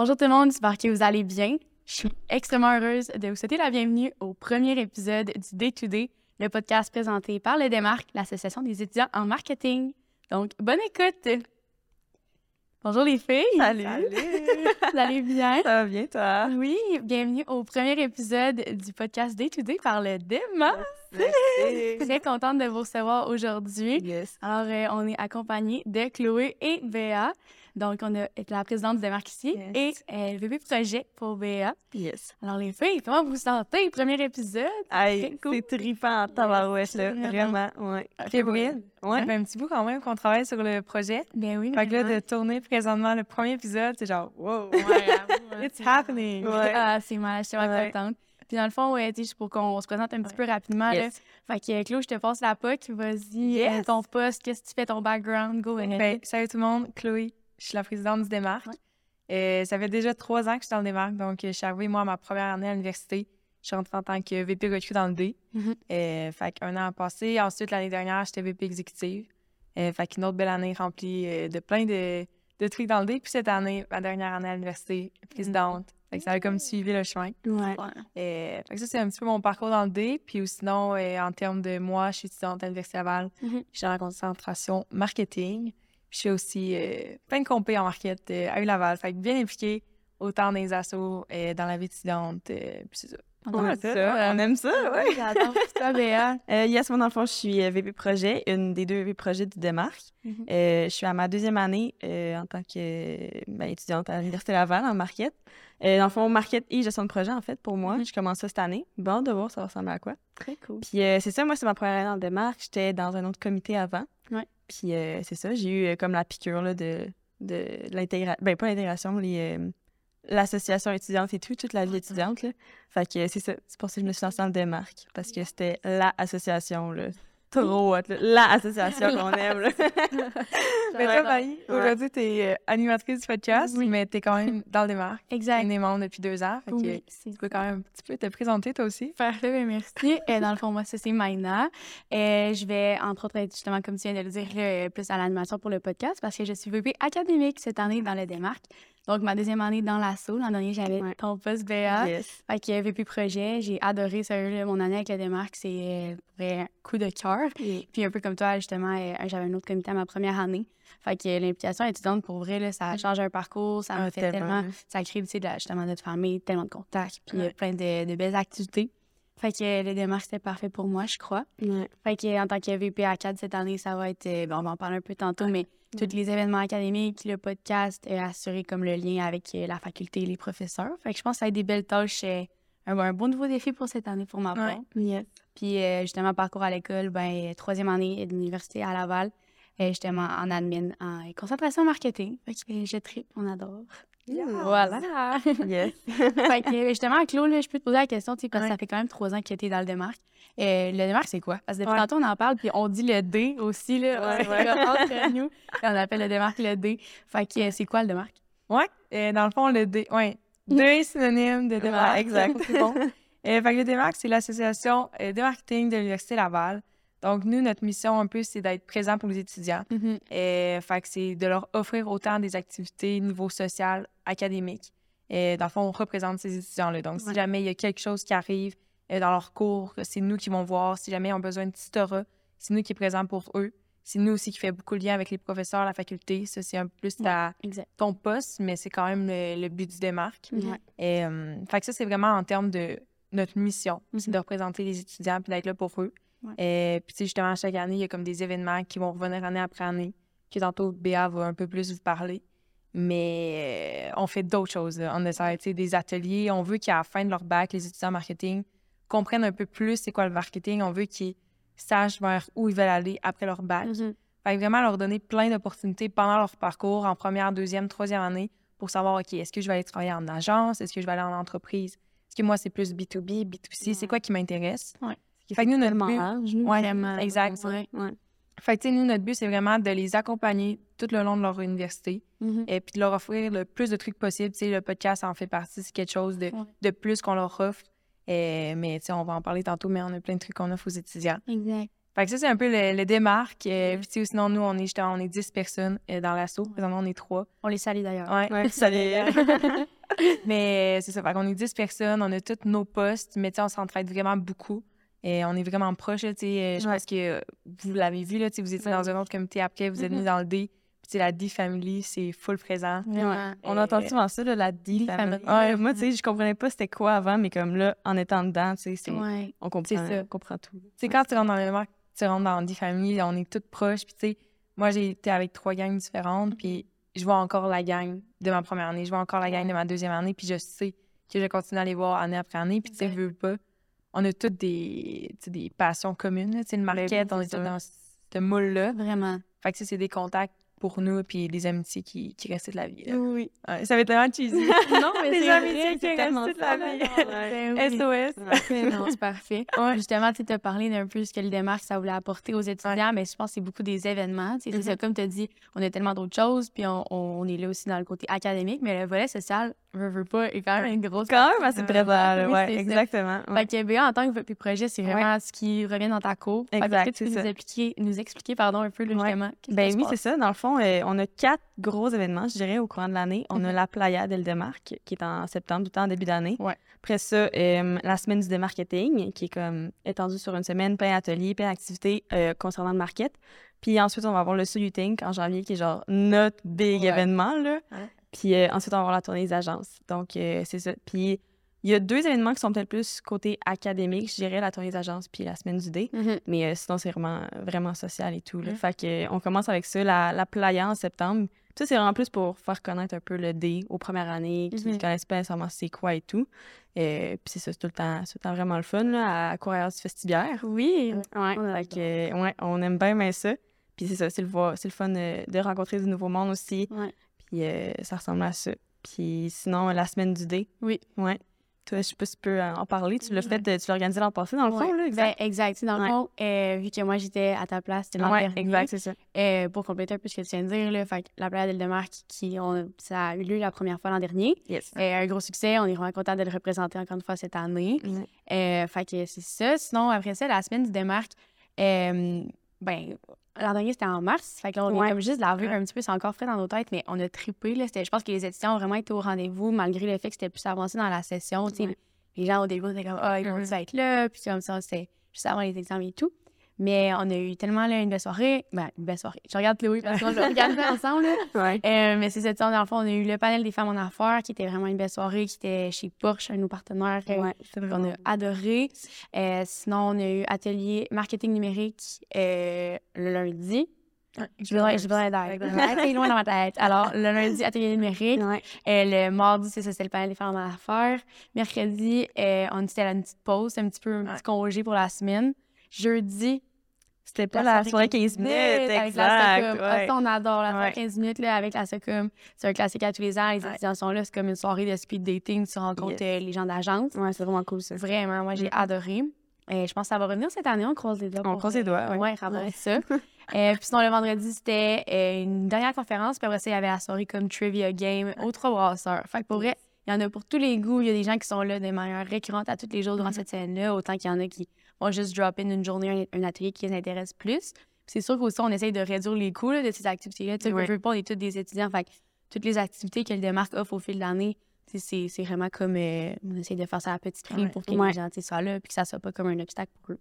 Bonjour tout le monde, j'espère que vous allez bien. Je suis extrêmement heureuse de vous souhaiter la bienvenue au premier épisode du Day to Day, le podcast présenté par le Démarque, l'Association des étudiants en marketing. Donc, bonne écoute! Bonjour les filles! Salut! vous allez bien? Ça va bien, toi? Oui, bienvenue au premier épisode du podcast Day to Day par le Démarque. Merci! Très contente de vous recevoir aujourd'hui. Yes. Alors, euh, on est accompagné de Chloé et Béa. Donc, on a la présidente du Démarque ici Yes. et euh, VP Projet pour Béa. Yes. Alors, les filles, comment vous vous sentez? Premier épisode? Hey, cool. c'est trippant en tabarouette, là. Vraiment. Vraiment, ouais. Gabriel, Ouais. ça fait un petit bout quand même qu'on travaille sur le projet. Ben oui. Fait que là, de tourner présentement le premier épisode, c'est genre, wow, Ouais, hein, it's c'est- happening. Ouais. Ah, c'est mal, je suis vraiment Ouais. contente. Puis dans le fond, ouais, pour qu'on se présente un petit peu rapidement, là. Yes. Fait que, Claude, je te passe la POC. Vas-y, Yes. euh, ton poste, qu'est-ce que tu fais, ton background, go ahead. Ben, salut tout le monde, Chloé, je suis la présidente du Démarque. Euh, ça fait déjà trois ans que je suis dans le Démarque, donc euh, je suis arrivée, moi, à ma première année à l'université. Je suis rentrée en tant que VP recrue dans le D. Mhm. Euh, fait qu'un an a passé. Ensuite, l'année dernière, j'étais VP exécutive. Euh, fait qu'une autre belle année remplie euh, de plein de, de trucs dans le D. Puis cette année, ma dernière année à l'université, présidente. Fait que ça a comme suivi le chemin. Ouais. Euh, fait que ça, c'est un petit peu mon parcours dans le D. Puis ou sinon, euh, en termes de moi, je suis étudiante à l'Université Laval. Mhm. Je suis en concentration marketing. Puis je fais aussi euh, plein de compés en market euh, à U-Laval. Fait que bien impliquée autant dans les assos, euh, dans la vie étudiante. euh, puis c'est ça. On Ouais, aime ça, on aime ça, ouais. J'adore. Toi, Béa? Euh, yes, moi, dans le fond, je suis VP projet, une des deux VP projets du Démarque. Mhm. Euh, je suis à ma deuxième année euh, en tant que ben, étudiante à l'Université Laval en market. Euh, dans le fond, market et gestion de projet, en fait, pour moi. Mhm. Je commence ça cette année. Bon, de voir ça ressemble à quoi. Très cool. Puis euh, c'est ça, moi, c'est ma première année dans le démarque. J'étais dans un autre comité avant. Ouais. Puis euh, c'est ça, j'ai eu euh, comme la piqûre là, de, de l'intégration. Ben, pas l'intégration, les, euh, l'association étudiante et tout, toute la vie étudiante. Là. Fait que c'est ça, c'est pour ça que je me suis lancée dans le démarque. Parce que c'était la association, là. Trop hot, là. La association qu'on aime, là. Mais toi, Maï, Ouais. aujourd'hui, tu es animatrice du podcast, Oui. mais tu es quand même dans le Démarque. Exact. Est membre depuis deux ans. Fait que Oui, c'est tu peux quand même un petit peu te présenter, toi aussi. Parfait, ben merci. Euh, dans le fond, moi, ça, c'est Maïna. Euh, je vais, entre autres, être justement, comme tu viens de le dire, plus à l'animation pour le podcast parce que je suis VP académique cette année dans le Démarque. Donc, ma deuxième année dans l'assaut. L'an dernier, j'avais Ouais. ton poste BA. Yes. Fait que VP projet, j'ai adoré, là, mon année avec le Démarque. C'est euh, un coup de cœur. Puis un peu comme toi, justement, euh, j'avais un autre comité à ma première année. Fait que euh, l'implication étudiante, pour vrai, là, ça change un parcours, ça me Ah, fait tellement. tellement... Ça crée, tu sais, de la- justement, notre famille, tellement de contacts, puis euh, Ouais. plein de, de belles activités. Fait que euh, le démarche, c'était parfait pour moi, je crois. Ouais. Fait que euh, en tant que VP à 4 cette année, ça va être... euh, bon, on va en parler un peu tantôt, mais tous les événements académiques, le podcast, euh, assurer comme le lien avec euh, la faculté et les professeurs. Fait que je pense que ça être des belles tâches, euh, un, un bon nouveau défi pour cette année pour ma part. Ouais. Yes. Puis euh, justement, parcours à l'école, ben, troisième année de l'université à Laval, euh, justement en admin, en concentration marketing. Fait que euh, je tripe, on adore. Voilà! Yes. fait que justement, Claude, là, je peux te poser la question, tu sais, parce que Ouais. ça fait quand même trois ans que tu es dans le démarque. Euh, le démarque, c'est quoi? Parce que depuis Ouais. tantôt, on en parle, puis on dit le D aussi, là. Ouais, entre nous. Et on appelle le démarque le D. Fait que c'est quoi le démarque? Ouais, euh, dans le fond, le D. Ouais, deux synonymes de démarque. Ouais, exact. c'est bon. Euh, fait que le démarque, c'est l'association euh, de marketing de l'Université Laval. Donc, nous, notre mission, un peu, c'est d'être présent pour les étudiants. Euh, fait que c'est de leur offrir autant des activités niveau social, académique. Et dans le fond, on représente ces étudiants-là. Donc, si jamais il y a quelque chose qui arrive euh, dans leur cours, c'est nous qui vont voir. Si jamais ils ont besoin de tutorat, c'est nous qui est présent pour eux. C'est nous aussi qui fait beaucoup de lien avec les professeurs, la faculté. Ça, c'est un peu plus ta- ton poste, mais c'est quand même le, le but du démarque. Et, euh, fait que ça, c'est vraiment en termes de notre mission, c'est Mhm. de représenter les étudiants puis d'être là pour eux. Ouais. Et puis, tu sais, justement, chaque année, il y a comme des événements qui vont revenir année après année, que tantôt Béa va un peu plus vous parler. Mais euh, on fait d'autres choses. là. On sais, des ateliers. On veut qu'à la fin de leur bac, les étudiants en marketing comprennent un peu plus c'est quoi le marketing. On veut qu'ils sachent vers où ils veulent aller après leur bac. Mhm. Fait que vraiment leur donner plein d'opportunités pendant leur parcours en première, deuxième, troisième année pour savoir, OK, est-ce que je vais aller travailler en agence? Est-ce que je vais aller en entreprise? Est-ce que moi, c'est plus B2B, B2C? C'est quoi qui m'intéresse? Ouais. Fait que nous, notre but... large. Ouais, exact. Ouais. Ouais. Fait que, tu sais, nous, notre but, c'est vraiment de les accompagner tout le long de leur université Mhm. et puis de leur offrir le plus de trucs possible. Tu sais, le podcast en fait partie, c'est quelque chose de, Ouais. de plus qu'on leur offre. Et, mais, tu sais, on va en parler tantôt, mais on a plein de trucs qu'on offre aux étudiants. Exact. Fait Fait que ça, c'est un peu le, le démarque. Puis, sais, sinon, nous, on est, on est 10 personnes euh, dans l'assaut. Présentement, on est 3. On les salue d'ailleurs. Ouais. Ouais, les... Mais c'est ça. Fait qu'on est 10 personnes, on a tous nos postes, mais tu sais, on s'entraide vraiment beaucoup. Et on est vraiment proches, là, tu sais. euh, Je Ouais. pense que euh, vous l'avez vu, là, tu sais, vous étiez dans un autre comité après, vous êtes mis dans le D. Puis, tu sais, la D-Family, c'est full présent. Vraiment. On entend souvent ça, là, la D family. family. Ouais, moi, tu sais, je comprenais pas c'était quoi avant, mais comme là, en étant dedans, tu sais, c'est- Ouais. on comprend, ça. on comprend tout. Tu sais, quand tu rentres dans le marque, tu rentres dans des familles, on est toutes proches. Puis, tu sais, moi, j'ai été avec trois gangs différentes, puis je vois encore la gang de ma première année, je vois encore la gang de ma deuxième année, puis je sais que je continue à les voir année après année. Puis, tu sais, Ouais. veux pas, on a toutes des, des passions communes. Tu sais, le market, Ben on c'est est dans ce moule-là. Vraiment. Fait que c'est des contacts pour nous, puis des amitiés qui, qui restent de la vie. là. Oui. Ouais, ça va être tellement cheesy. Non, mais c'est amitiés qui c'est restent tellement toute la vie. là. Ben oui. SOS. non, c'est parfait. Justement, tu as parlé d'un peu ce que le démarque, ça voulait apporter aux étudiants, mais je pense que c'est beaucoup des événements. C'est ça, comme tu as dit, on a tellement d'autres choses, puis on, on est là aussi dans le côté académique, mais le volet social, veut, veut pas, est quand même une grosse Quand même assez présent, Oui, ouais, exactement. ouais. Fait que en tant que tes projets, c'est vraiment ce qui revient dans ta cour. Exact, est-ce que tu peux nous expliquer, nous expliquer pardon, un peu, là, justement, Ben oui, c'est ça. Dans le fond, euh, on a quatre gros événements, je dirais, au courant de l'année. On a Mhm. la Playa del Demarque, qui est en septembre, tout le temps en début d'année. Après ça, euh, la semaine du démarketing, qui est comme étendue sur une semaine, plein d'ateliers, plein d'activités euh, concernant le market. Puis ensuite, on va avoir le So You Think en janvier, qui est genre notre big Ouais. événement, là. Ouais. Puis euh, ensuite, on va avoir la tournée des agences. Donc, euh, c'est ça. Puis il y a deux événements qui sont peut-être plus côté académique, je dirais, la tournée des agences puis la semaine du dé. Mhm. Mais euh, sinon, c'est vraiment, vraiment social et tout. Là. Mhm. Fait que, on commence avec ça, la, la playa en septembre. Ça, c'est vraiment plus pour faire connaître un peu le dé aux premières années, qui ne Mhm. connaissent pas nécessairement c'est quoi et tout. Euh, puis c'est ça, c'est tout le temps, c'est tout le temps vraiment le fun là, à Courrières du Festibiaire. Oui, Ouais, on fait que, ouais, on aime bien, bien ça. Puis c'est ça, c'est le, le fun de rencontrer du nouveau monde aussi. Ouais. Puis euh, ça ressemble à ça. Puis sinon, la semaine du dé. Oui. Ouais. Toi, je sais pas si tu peux euh, en parler. Tu l'as fait, euh, tu l'as organisé l'an passé, dans le fond, là, Ben, exact? exact. Dans le Ouais. fond, euh, vu que moi, j'étais à ta place, c'était l'an ouais, dernier, exact, c'est ça. euh, pour compléter un peu ce que tu viens de dire, là, fait la Playa del Demarque, qui, on- ça a eu lieu la première fois l'an dernier. Yes. Euh, un gros succès. On est vraiment content de le représenter encore une fois cette année. Fait que c'est ça. Sinon, après ça, la semaine du démarque, ben, l'an dernier, c'était en mars. Fait que là, on Ouais. est comme juste lavé Ouais. un petit peu, c'est encore frais dans nos têtes, mais on a trippé. Là. Je pense que les étudiants ont vraiment été au rendez-vous, malgré le fait que c'était plus avancé dans la session. Ouais. Les gens, au début, était comme, ah, ils vont Mhm. être là? Puis comme ça, c'était juste avant les examens et tout. Mais on a eu tellement là, une belle soirée. Ben, une belle soirée. Je regarde Chloé parce qu'on regardé ensemble. Là. Ouais. Euh, mais c'est cette soirée, dans le fond, on a eu le panel des femmes en affaires, qui était vraiment une belle soirée, qui était chez Porsche, un de nos partenaires. euh, Ouais, qu'on a adoré. Euh, sinon, on a eu atelier marketing numérique le lundi. Je voudrais, je voudrais être loin dans ma tête. Alors, le lundi, atelier numérique. Le mardi, c'est ça, c'est le panel des femmes en affaires. Mercredi, on était à une petite pause, un petit peu un petit congé pour la semaine. Jeudi, C'était pas la soirée 15 minutes, avec la. Socom. Ah, ouais. ça, on adore la soirée Ouais. 15 minutes là, avec la Socom. C'est un classique à tous les ans. Les Ouais. étudiants sont là. C'est comme une soirée de speed dating. Tu rencontres euh, les gens d'agence. Ouais, c'est vraiment cool, ça. Vraiment, moi, j'ai Mm. adoré. Et je pense que ça va revenir cette année. On croise les doigts. On croise les euh, doigts, ouais. Ouais, rapporter ça. Euh, puis sinon, le vendredi, c'était euh, une dernière conférence. Puis après ça, il y avait la soirée comme trivia game aux trois brasseurs. Fait que pour vrai, il y en a pour tous les goûts. Il y a des gens qui sont là de manière récurrente à tous les jours durant Mhm. cette semaine-là. Autant qu'il y en a qui vont juste drop in une journée, un, un atelier qui les intéresse plus. Puis c'est sûr qu'aussi, on essaye de réduire les coûts là, de ces activités-là. Tu sais, pas, on est tous des étudiants. Fait que toutes les activités que le démarque offre au fil de l'année, c'est c'est vraiment comme euh, on essaye de faire ça à petit prix Ouais. pour que Ouais. les gens soient là puis que ça soit pas comme un obstacle pour eux.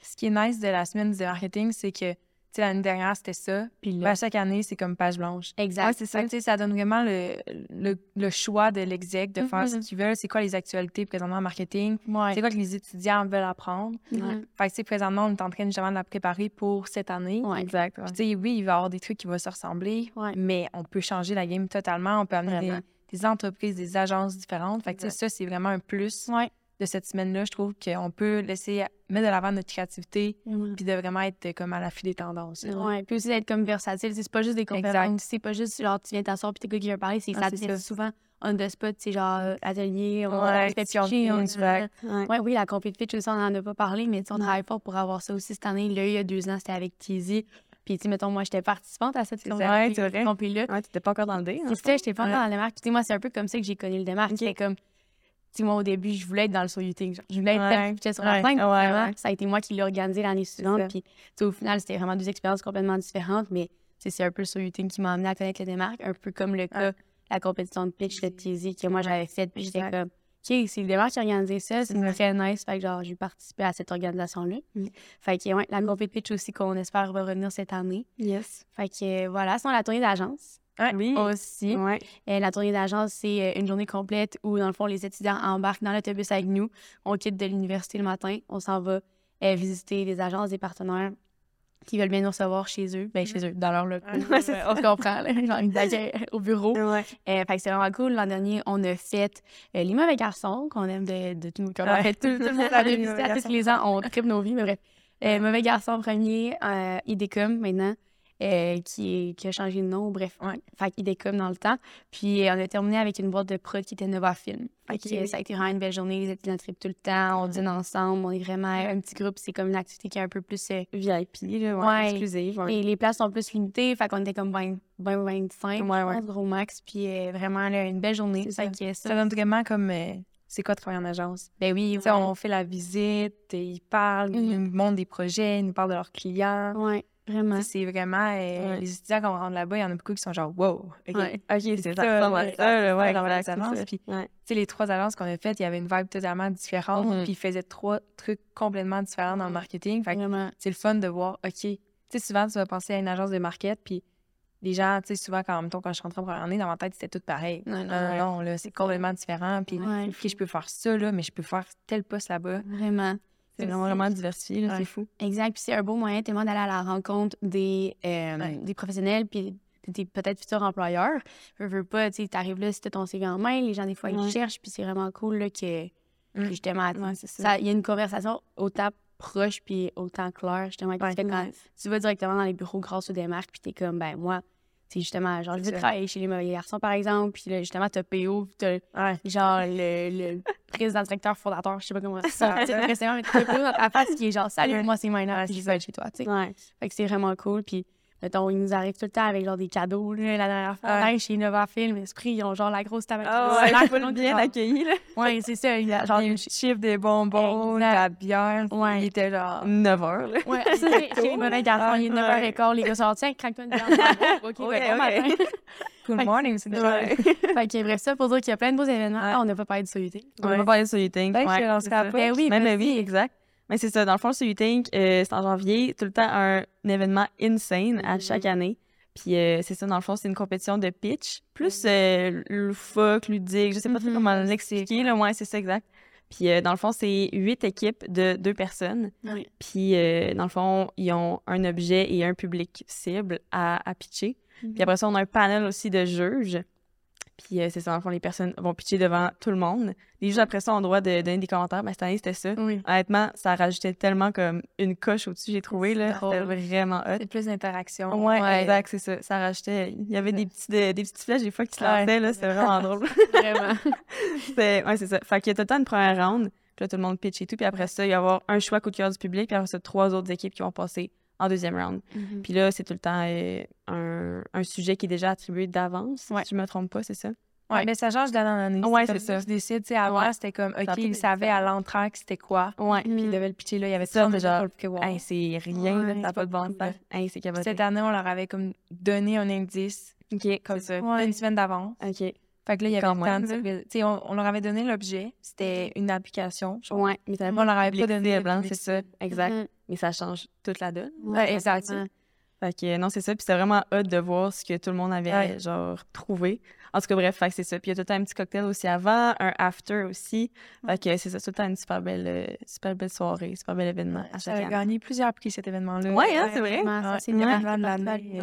Ce qui est nice de la semaine du marketing, c'est que, sais, l'année dernière, c'était ça. Puis Ben, chaque année, c'est comme page blanche. exact. c'est ça. Que, ça donne vraiment le, le, le choix de l'exec de faire ce Mhm. qu'ils veulent. C'est quoi les actualités présentement en marketing? Ouais. C'est quoi que les étudiants veulent apprendre? Mhm. Fait que, tu sais, présentement, on est en train justement de la préparer pour cette année. Ouais. Exact. ouais. Puis, tu sais, oui, il va y avoir des trucs qui vont se ressembler, Ouais. mais on peut changer la game totalement. On peut amener des, des entreprises, des agences différentes. Fait que, tu sais, ça, c'est vraiment un plus Ouais. de cette semaine-là. Je trouve qu'on peut laisser mettre de l'avant notre créativité Mhm. puis de vraiment être euh, comme à l'affût des tendances. là. Ouais, puis aussi d'être comme versatile. Tu C'est pas juste des conférences. C'est pas juste genre tu viens t'asseoir puis t'es quoi qui vient parler. C'est Ah, ça souvent on the spot, c'est genre euh, atelier, on, Ouais, on se fait pitcher, on- fait. Ouais. Ouais, oui, la compét pitch aussi, on en a pas parlé, mais tu on travaille fort pour avoir ça aussi cette année. Là, il y a deux ans, c'était avec Tizi. Puis, tu mettons, moi, j'étais participante à cette ça. Ouais, vrai. compé-là. Ouais, t'étais pas encore dans le dé. hein? C'est ça, j'étais pas Ouais. dans le démarque. Puis, tu sais, moi, c'est un peu comme ça que j'ai connu le démarque. C'était comme, sais, moi, au début, je voulais être dans le soyuting. Je voulais être pitchée sur la scène. vraiment. Ça a été moi qui l'ai organisé l'année suivante. Puis, au final, c'était vraiment deux expériences complètement différentes. Mais, c'est un peu le soyuting qui m'a amené à connaître les démarques. Un peu comme le cas, la compétition de pitch de Tizi que moi, j'avais faite. Puis, j'étais comme, OK, c'est le démarque qui a organisé ça. C'est très nice. Fait que, genre, j'ai participé à cette organisation-là. Mm. Fait que, ouais, la compétition de pitch aussi qu'on espère va revenir cette année. Yes. Fait que, voilà. Sinon, la tournée d'agence Oui. aussi. Ouais. Euh, la tournée d'agence, c'est euh, une journée complète où, dans le fond, les étudiants embarquent dans l'autobus avec nous. On quitte de l'université le matin. On s'en va euh, visiter des agences, des partenaires qui veulent bien nous recevoir chez eux. Ben, chez eux, dans leur. Ouais, c'est on se comprend, là. Ils nous accueillent au bureau. Ouais. Euh, fait que c'est vraiment cool. L'an dernier, on a fait euh, Les Mauvais Garçons, qu'on aime de, de tout nos cœurs. En Ouais. fait, tout, tout le monde a Les visité à tous Garçons. les ans. On tripe nos vies, mais bref. Euh, Mauvais Garçon premier, IDECOM maintenant, euh, qui, est- qui a changé de nom. Bref, Ouais. fait qu'IDECOM dans le temps. Puis euh, on a terminé avec une boîte de prod qui était Nova Film. Fait que, euh, ça a été vraiment une belle journée. Les étudiants tripent tout le temps. On dîne ensemble. On est vraiment un petit groupe. C'est comme une activité qui est un peu plus. euh, VIP, là, ouais, Ouais. exclusive. ouais. et les places sont plus limitées. Fait qu'on était comme 20, 20 25, Ouais, je ouais. pense, gros max. Puis euh, vraiment, là, une belle journée. C'est Fait que ça, Ça donne vraiment comme. c'est quoi travailler en agence? ben oui, Tu sais, on fait la visite, ils parlent, ils Mhm. nous montrent des projets, ils nous parlent de leurs clients. Ouais, vraiment. C'est vraiment. euh, Ouais. Les étudiants, quand on rentre là-bas, il y en a beaucoup qui sont genre, wow, OK. Ouais. Ok, C'est ça, ça. Ça, ouais. ça, là, ouais, dans voilà, les. Puis, tu sais, les trois agences qu'on a faites, il y avait une vibe totalement différente. Mhm. Puis ils faisaient trois trucs complètement différents dans le marketing. Fait c'est le fun de voir, OK. Tu sais, souvent, tu vas penser à une agence de market, puis les gens, tu sais, souvent, quand, mettons, quand je suis rentrée en première année, dans ma tête, c'était tout pareil. Non, non, non, non, là, c'est complètement différent. Puis. OK, je peux faire ça, là, mais je peux faire tel poste là-bas. Vraiment. C'est vraiment, vraiment diversifié, Ouais. c'est fou. Exact. Puis c'est un beau moyen tellement d'aller à la rencontre des, euh, Ouais. des professionnels puis des peut-être futurs employeurs. Veux, veux pas, tu sais, t'arrives là, si t'as ton CV en main, les gens, des fois, Ouais. ils cherchent, puis c'est vraiment cool là, que, que Mm. justement, Ouais, ça. ça- il y a une conversation autant proche puis autant claire, justement, Ouais. se fait quand tu vas directement dans les bureaux grâce aux démarques, puis t'es comme, ben moi, c'est justement, genre, ça. travailler chez les mauvais garçons, par exemple, puis là, justement, t'as PO, puis t'as Ouais. genre le, le président directeur fondateur, je sais pas comment ça c'est impressionnant, mais t'as PO dans ta face qui est genre, salut, moi c'est c'est je vais être chez toi, tu sais. Ouais. Fait que c'est vraiment cool, puis mettons, ils nous arrivent tout le temps avec genre des cadeaux, là, la dernière fois, Ouais. allait chez Nova Film, Esprit, ils ont genre la grosse. Ah avec ouais, faut snack, bien genre- accueilli, là. Ouais, c'est ça, il y a genre une chiffre des bonbons, Exact. la bière. Ouais. Il était genre. 9 heures, là. Ouais, ça, c'est chez les mauvais garçons, il est 9h15, les gars sont tiens, craque-toi une bière. OK, Ok, ben, bon ok. matin. Good morning, c'est déjà. Ouais. Fait que bref, ça pour dire qu'il y a plein de beaux événements. Ouais. Ah, on n'a pas parlé de Soyuté. On Ouais. va parler sur U-Think. Ben, après. Ben oui, Même vas-y. oui, exact. Mais c'est ça, dans le fond, sur U-Think, euh, c'est en janvier, tout le temps un, événement insane à Mhm. chaque année. Puis euh, c'est ça, dans le fond, c'est une compétition de pitch, plus euh, loufoque, ludique, je sais pas trop Mhm. comment l'expliquer, là, ouais, c'est ça, exact. Puis euh, dans le fond, c'est huit équipes de deux personnes. Oui. Puis euh, dans le fond, ils ont un objet et un public cible à, à pitcher. Puis après ça, on a un panel aussi de juges. Puis euh, c'est ça, fond, les personnes vont pitcher devant tout le monde. Les juges, après ça, ont le droit de donner des commentaires. Ben, cette année, c'était ça. Oui. Honnêtement, ça rajoutait tellement comme une coche au-dessus, j'ai trouvé. là. C'était vraiment hot. C'est plus d'interaction. Ouais, Ouais. exact, c'est ça. Ça rajoutait. Il y avait des, petits, des, des petites flèches des fois qui se lançaient, là. C'était vraiment drôle. Vraiment. Ouais, c'est ça. Fait qu'il y a tout le temps une première round. Puis là, tout le monde pitch et tout. Puis après ça, il va y avoir un choix coup de cœur du public. Puis après ça, trois autres équipes qui vont passer en deuxième round. Mhm. Puis là, c'est tout le temps euh, un, un sujet qui est déjà attribué d'avance. Ouais. Si je me trompe pas, c'est ça? Ouais, mais ça change d'année en année. Ouais, comme c'est ça. Tu décides, tu sais, avant, Ouais. c'était comme, OK, ils savaient à l'entraque c'était quoi. Ouais. Puis ils devaient le pitcher là. Il y avait ça, déjà. Que. Hey, c'est rien, ça n'a pas de bon cool. sens. Hey, c'est caboté. Cette année, on leur avait comme donné un indice, OK, comme ça, Ouais. une semaine d'avance. OK. Fait que là, il y avait Quand le temps même, de sais, on, on leur avait donné l'objet. C'était une application. Ouais, mais ça On leur avait pas donné blanc, le c'est ça. Exact. Mhm. Mais ça change toute la donne. Ouais, exact. Fait que non, c'est ça. Puis c'est vraiment hot de voir ce que tout le monde avait, Ouais. genre, trouvé. En tout cas, bref, fait que c'est ça. Puis il y a tout le temps un petit cocktail aussi avant, un after aussi. Fait que c'est ça, tout le temps une super belle, euh, super belle soirée, super bel événement à Ça chaque gagné plusieurs prix cet événement-là. Ouais, hein, c'est vrai? C'est Ouais. vraiment Événement de l'année,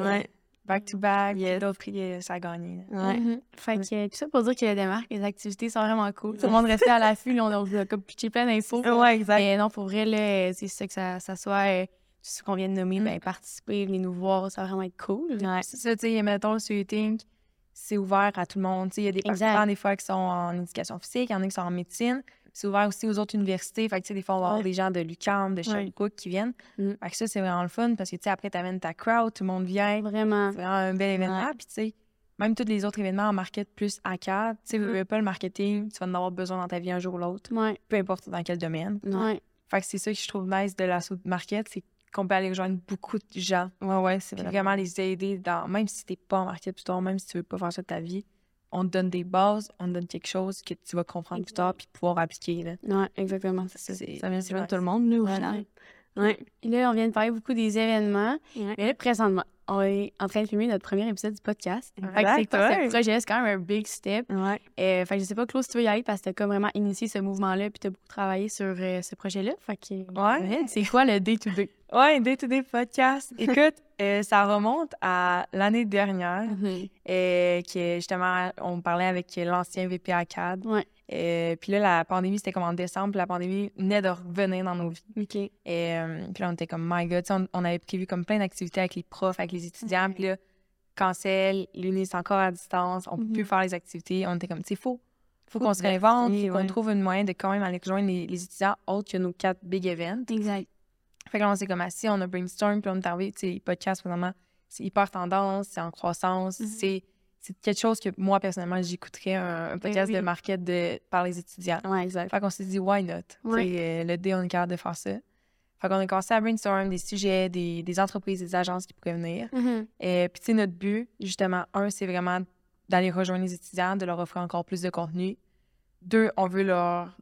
parfait. euh, Ouais. Back to back, Yes. yes. d'autres prix, euh, ça a gagné. Ouais. Mhm. Fait que tout ça pour dire que les démarques, les activités sont vraiment cool. Tout le monde restait à l'affût, là, on a- comme pitché plein d'infos. Ouais, exact. Mais non, pour vrai, là, c'est ça que ça, ça soit euh, tout ce qu'on vient de nommer, Mm. ben, participer, venez nous voir, ça va vraiment être cool. Ouais. C'est ça, tu sais, mettons, le suiting, c'est ouvert à tout le monde. Tu sais, il y a des Exact. participants, des fois, qui sont en éducation physique, il y en a qui sont en médecine. C'est ouvert aussi aux autres universités. Fait que, tu sais, des fois, on va avoir Ouais. des gens de l'UQAM, de Sherbrooke qui viennent. Mm. Fait que ça, c'est vraiment le fun parce que, tu sais, après, t'amènes ta crowd, tout le monde vient. Vraiment. C'est vraiment un bel événement. Ouais. Puis, tu sais, même tous les autres événements en market plus à tu sais, Mhm. veux, pas le marketing, tu vas en avoir besoin dans ta vie un jour ou l'autre, Ouais. peu importe dans quel domaine. Ouais. Fait que c'est ça que je trouve nice de de market, c'est qu'on peut aller rejoindre beaucoup de gens. Ouais, ouais, c'est vraiment les aider dans, même si t'es pas en market plus tard, même si tu veux pas faire ça de ta vie, on te donne des bases, on te donne quelque chose que tu vas comprendre plus tard puis pouvoir appliquer, là. Ouais, exactement, c'est ça. Vient de tout le monde, là, au final. Ouais. Et là, on vient de parler beaucoup des événements. Ouais. Mais là, présentement, on est en train de filmer notre premier épisode du podcast. Fait que c'est quoi ce projet? C'est quand même un big step. Ouais. Euh, fait que je sais pas, Claude, si tu veux y aller parce que t'as comme vraiment initié ce mouvement-là puis t'as beaucoup travaillé sur euh, ce projet-là. Fait que, Ouais. c'est quoi le day-to-day? Ouais, Day to Day Podcast. Écoute, euh, ça remonte à l'année dernière, euh, que justement, on parlait avec l'ancien VP. Ouais. Euh, puis là, la pandémie, c'était comme en décembre, puis la pandémie venait de revenir dans nos vies. OK. Et euh, puis là, on était comme, my God, Tu sais, on, on avait prévu comme plein d'activités avec les profs, avec les étudiants. Puis là, cancel, l'uni, c'est encore à distance, on peut Mhm. plus faire les activités. On était comme, c'est faux. Faut Faut qu'on se réinvente, faut qu'on ouais. trouve une moyen de quand même aller rejoindre les, les étudiants autres que nos quatre big events. Exact. Fait que là, on s'est comme assis, on a brainstorm, puis on est arrivé, tu sais, les podcasts, vraiment, c'est hyper tendance, c'est en croissance, Mhm. c'est c'est quelque chose que moi, personnellement, j'écouterais un, un podcast oui. de market de, par les étudiants. Ouais, exact. Fait qu'on s'est dit, why not? Sais, euh, le dé, on est capable de faire ça. Fait qu'on a commencé à brainstorm des sujets, des, des entreprises, des agences qui pourraient venir. Mhm. Et puis, tu sais, notre but, justement, un, c'est vraiment d'aller rejoindre les étudiants, de leur offrir encore plus de contenu. Deux, on veut leur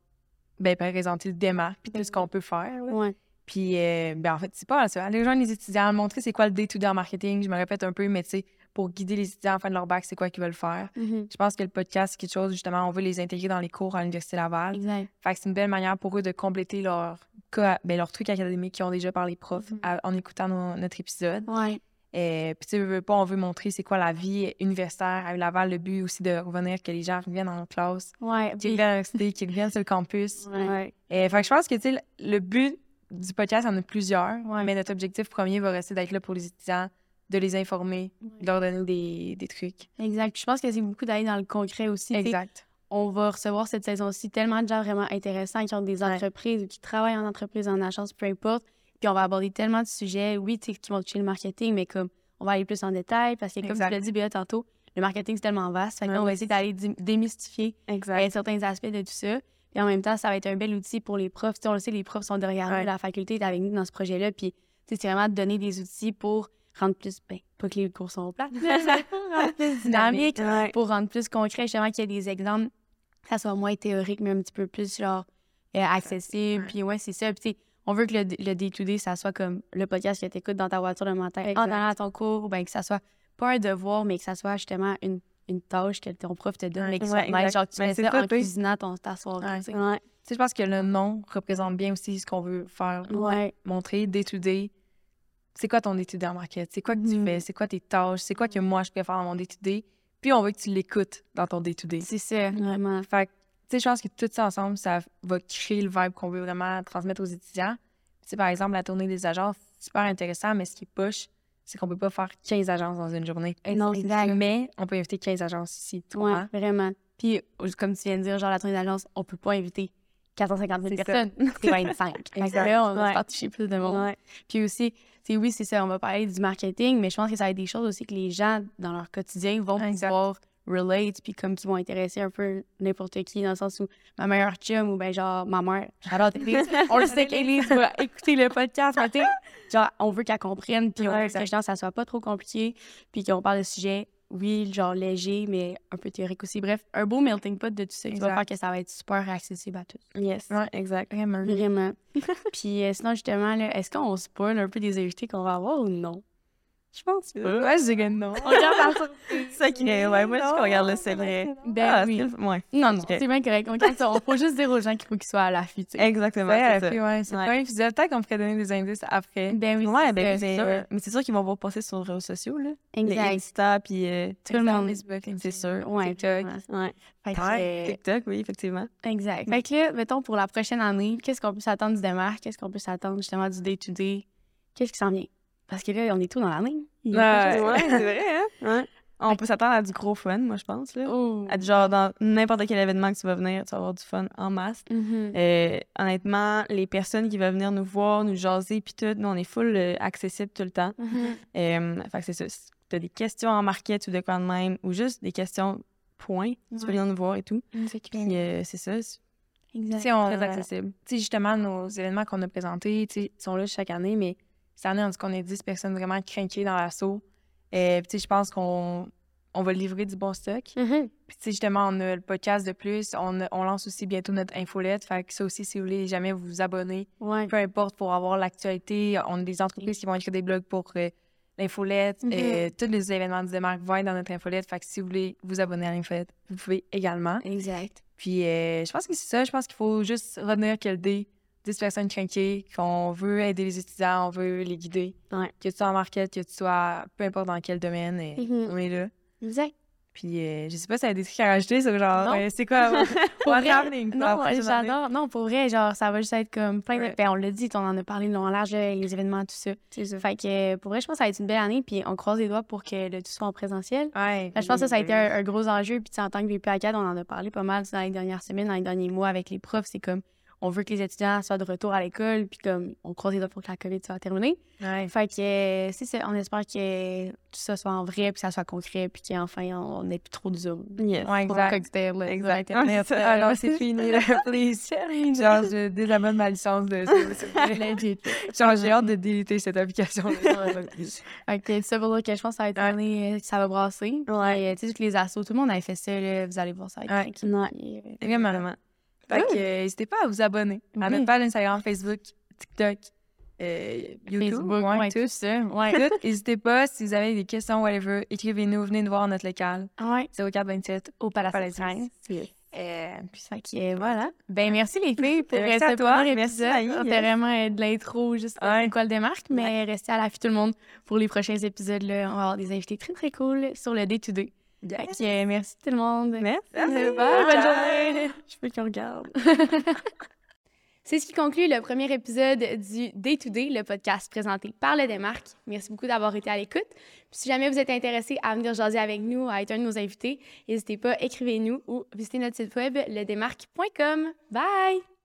ben, présenter le démarque, puis tout ce qu'on peut faire. Ouais. Puis, euh, ben, en fait, c'est pas ça. Aller rejoindre les étudiants, montrer c'est quoi le day-to-day en marketing. Je me répète un peu, mais tu sais, pour guider les étudiants à la fin de leur bac, c'est quoi qu'ils veulent faire. Mhm. Je pense que le podcast, c'est quelque chose, justement, on veut les intégrer dans les cours à l'Université Laval. Exact. Fait que c'est une belle manière pour eux de compléter leur, cas- ben, leur truc académique qu'ils ont déjà par les profs Mhm. à- en écoutant nos- notre épisode. Ouais. Et puis, tu sais, veux, pas, on veut montrer c'est quoi la vie universitaire à Laval. Le but aussi de revenir, que les gens reviennent en classe, Ouais. qu'ils reviennent à l'université, qu'ils reviennent sur le campus. Ouais. Et, fait que je pense que, tu sais, le le but du podcast, il y en a plusieurs, Ouais. mais notre objectif premier va rester d'être là pour les étudiants, de les informer, de leur donner des, des trucs. Exact. Je pense que c'est beaucoup d'aller dans le concret aussi. Exact. on va recevoir cette saison-ci tellement de gens vraiment intéressants qui ont des Ouais. entreprises ou qui travaillent en entreprise, en agence, peu importe. Puis on va aborder tellement de sujets, oui, tu sais, qui vont toucher le marketing, mais comme on va aller plus en détail parce que, comme Exact. tu l'as dit, Béa, tantôt, le marketing, c'est tellement vaste. Fait Ouais, on va essayer d'aller démystifier Exact. euh, certains aspects de tout ça. Puis en même temps, ça va être un bel outil pour les profs. Tu sais, on le sait, les profs sont derrière Ouais. nous, la faculté est avec nous dans ce projet-là. Puis c'est vraiment de donner des outils pour rendre plus, ben, pas que les cours sont plates, mais rendre plus dynamique, Ouais. pour rendre plus concret, justement, qu'il y ait des exemples, que ça soit moins théorique, mais un petit peu plus, genre, euh, accessible. Puis ouais, c'est ça. Puis tu sais, on veut que le, le day-to-day, ça soit comme le podcast que tu écoutes dans ta voiture le matin, Exact. en allant à ton cours, ou bien que ça soit pas un devoir, mais que ça soit justement une, une tâche que ton prof te donne, mais que Ouais, soit nice. exact. Genre, tu Ben, fais ça ça, en cuisinant ton, ta soirée. Ouais. tu sais. Je pense que le nom représente bien aussi ce qu'on veut faire. Ouais. Montrer, day-to-day. C'est quoi ton day-to-day en market? C'est quoi que tu Mhm. fais? C'est quoi tes tâches? C'est quoi que moi, je préfère dans mon day-to-day? Puis on veut que tu l'écoutes dans ton day-to-day. C'est ça, vraiment. Fait que, tu sais, je pense que tout ça ensemble, ça va créer le vibe qu'on veut vraiment transmettre aux étudiants. Tu sais, par exemple, la tournée des agences, super intéressant, mais ce qui push, c'est qu'on peut pas faire 15 agences dans une journée. Non, exact. Mais on peut inviter 15 agences ici, tu Ouais, comprends? vraiment. Puis, comme tu viens de dire, genre, la tournée d'agence, on peut pas inviter 450 000 C'est ça. personnes. C'est 25. Fait que Exact. là, on va Ouais. toucher plus de monde. Ouais. Puis aussi, oui, c'est ça, on va parler du marketing, mais je pense que ça va être des choses aussi que les gens, dans leur quotidien, vont Exact. pouvoir relate, puis comme qui vont intéresser un peu n'importe qui, dans le sens où ma meilleure chum ou ben genre ma mère, j'adore Élise, on le sait qu'Élise va écouter le podcast, mais genre, on veut qu'elle comprenne, puis on veut que ça soit pas trop compliqué, puis qu'on parle de sujets, oui, genre léger, mais un peu théorique aussi. Bref, un beau melting pot de tout ça qui va faire que ça va être super accessible à tous. Yes. Ouais. Exact. Vraiment. Vraiment. puis euh, sinon, justement, là, est-ce qu'on spoil un peu des invités qu'on va avoir ou non? Je pense pas. Ouais, je dirais non. On regarde la surprise. C'est sacré. Ouais, moi, je qu'on regarde le c'est vrai. Ben Ah, oui. c'est- Ouais. Non, non, c'est bien correct. On garde ça. On faut juste dire aux gens qu'il faut qu'ils soient à l'affût, tu sais. Exactement. Ouais, c'est ça. ouais, c'est Ouais. pas un épisode. Peut-être qu'on pourrait donner des indices après. Ben oui, Ouais, c'est ben, c'est sûr. mais c'est sûr qu'ils vont voir passer sur les réseaux sociaux, là. Les Exact. Insta, puis euh, Tout le monde. Facebook, c'est sûr. Ouais, TikTok. Ouais. Fait que, Ouais. euh, TikTok, oui, effectivement. exact. Fait que là, mettons, pour la prochaine année, qu'est-ce qu'on peut s'attendre du démarque? Qu'est-ce qu'on peut s'attendre justement du day-to-day? Qu'est-ce qui s'en vient? Parce que là, on est tout dans l'année. Il y a Ouais. Ouais, c'est vrai, hein? Ouais. On peut s'attendre à du gros fun, moi, je pense, là. Oh. À du genre, dans n'importe quel événement que tu vas venir, tu vas avoir du fun en masse. Mhm. Euh, honnêtement, les personnes qui vont venir nous voir, nous jaser, puis tout, nous, on est full euh, accessible tout le temps. Euh, fait que c'est ça. as des questions en market ou de quoi de même, ou juste des questions point, tu peux venir nous voir et tout. C'est euh, ça, c'est Exact. Tu sais, on- très accessible. Tu sais, justement, nos événements qu'on a présentés, tu sais, ils sont là chaque année, mais cette année, on dit qu'on est 10 personnes vraiment craquées dans l'assaut. Et puis, tu sais, je pense qu'on on va livrer du bon stock. Mhm. Puis, tu sais, justement, on a le podcast de plus. On, lance aussi bientôt notre infolette. Fait que ça aussi, si vous voulez jamais vous abonner, Ouais. peu importe, pour avoir l'actualité, on a des entreprises qui vont écrire des blogs pour euh, l'infolette. Mhm. Euh, tous les événements du démarque vont être dans notre infolette. Fait que si vous voulez vous abonner à l'infolette, vous pouvez également. Exact. Puis euh, je pense que c'est ça. Je pense qu'il faut juste retenir que le D, 10 personnes craquées, qu'on veut aider les étudiants, on veut les guider. Ouais. Que tu sois en market, que tu sois peu importe dans quel domaine, euh, Mhm. on est là. Exact. Puis euh, je sais pas si y a des trucs à rajouter sur genre, euh, c'est quoi? Pour vrai, happening Non, année? j'adore. Non, pour vrai, genre, ça va juste être comme plein de. Ben, on l'a dit, on en a parlé long en large, euh, les événements, tout ça. Fait que euh, pour vrai, je pense que ça va être une belle année, puis on croise les doigts pour que le tout soit en présentiel. Ouais. Je pense que ça, ça a été un, un gros enjeu. Puis en tant que VP ACAD, on en a parlé pas mal dans les dernières semaines, dans les derniers mois avec les profs. C'est comme, on veut que les étudiants soient de retour à l'école, puis comme, on croise les doigts pour que la COVID soit terminée. Ouais. Fait que, euh, c'est ça, on espère que tout ça soit en vrai, puis que ça soit concret, puis qu'enfin, on n'ait plus trop de Zoom. Yes. Ouais, exact. cocktails, là, Exact. Internet. Ah non, c'est fini, là, please. Genre, je désabonne ma licence de. Genre, j'ai hâte de déliter cette application. Fait que ça veut dire que je pense que ça va être année, euh, ça va brasser. Ouais. Tu sais, les assos, tout le monde avait fait ça, là, vous allez voir ça. Ouais. euh, Vraiment. Fait que n'hésitez pas à vous abonner à notre page Instagram, Facebook, TikTok. Euh, YouTube, Facebook, tout ça. Ouais. N'hésitez pas, si vous avez des questions, whatever, écrivez-nous, venez nous voir notre local. Ouais. 0427 au Palace, Palace de France. Euh, puis ça qui est, voilà. Ben, merci les filles pour merci à toi. Merci c'était vraiment euh, de l'intro, juste un ouais. col des marques, mais restez à l'affût tout le monde pour les prochains épisodes. Là. On va avoir des invités très, très cool sur le D2D. Yes. Okay, euh, merci tout le monde. Merci. merci. Bye. Bonne journée. Je veux qu'on regarde. C'est ce qui conclut le premier épisode du Day to Day, le podcast présenté par Le Démarque. Merci beaucoup d'avoir été à l'écoute. si jamais vous êtes intéressé à venir jaser avec nous, à être un de nos invités, n'hésitez pas, écrivez-nous ou visitez notre site web ledemarque.com. Bye!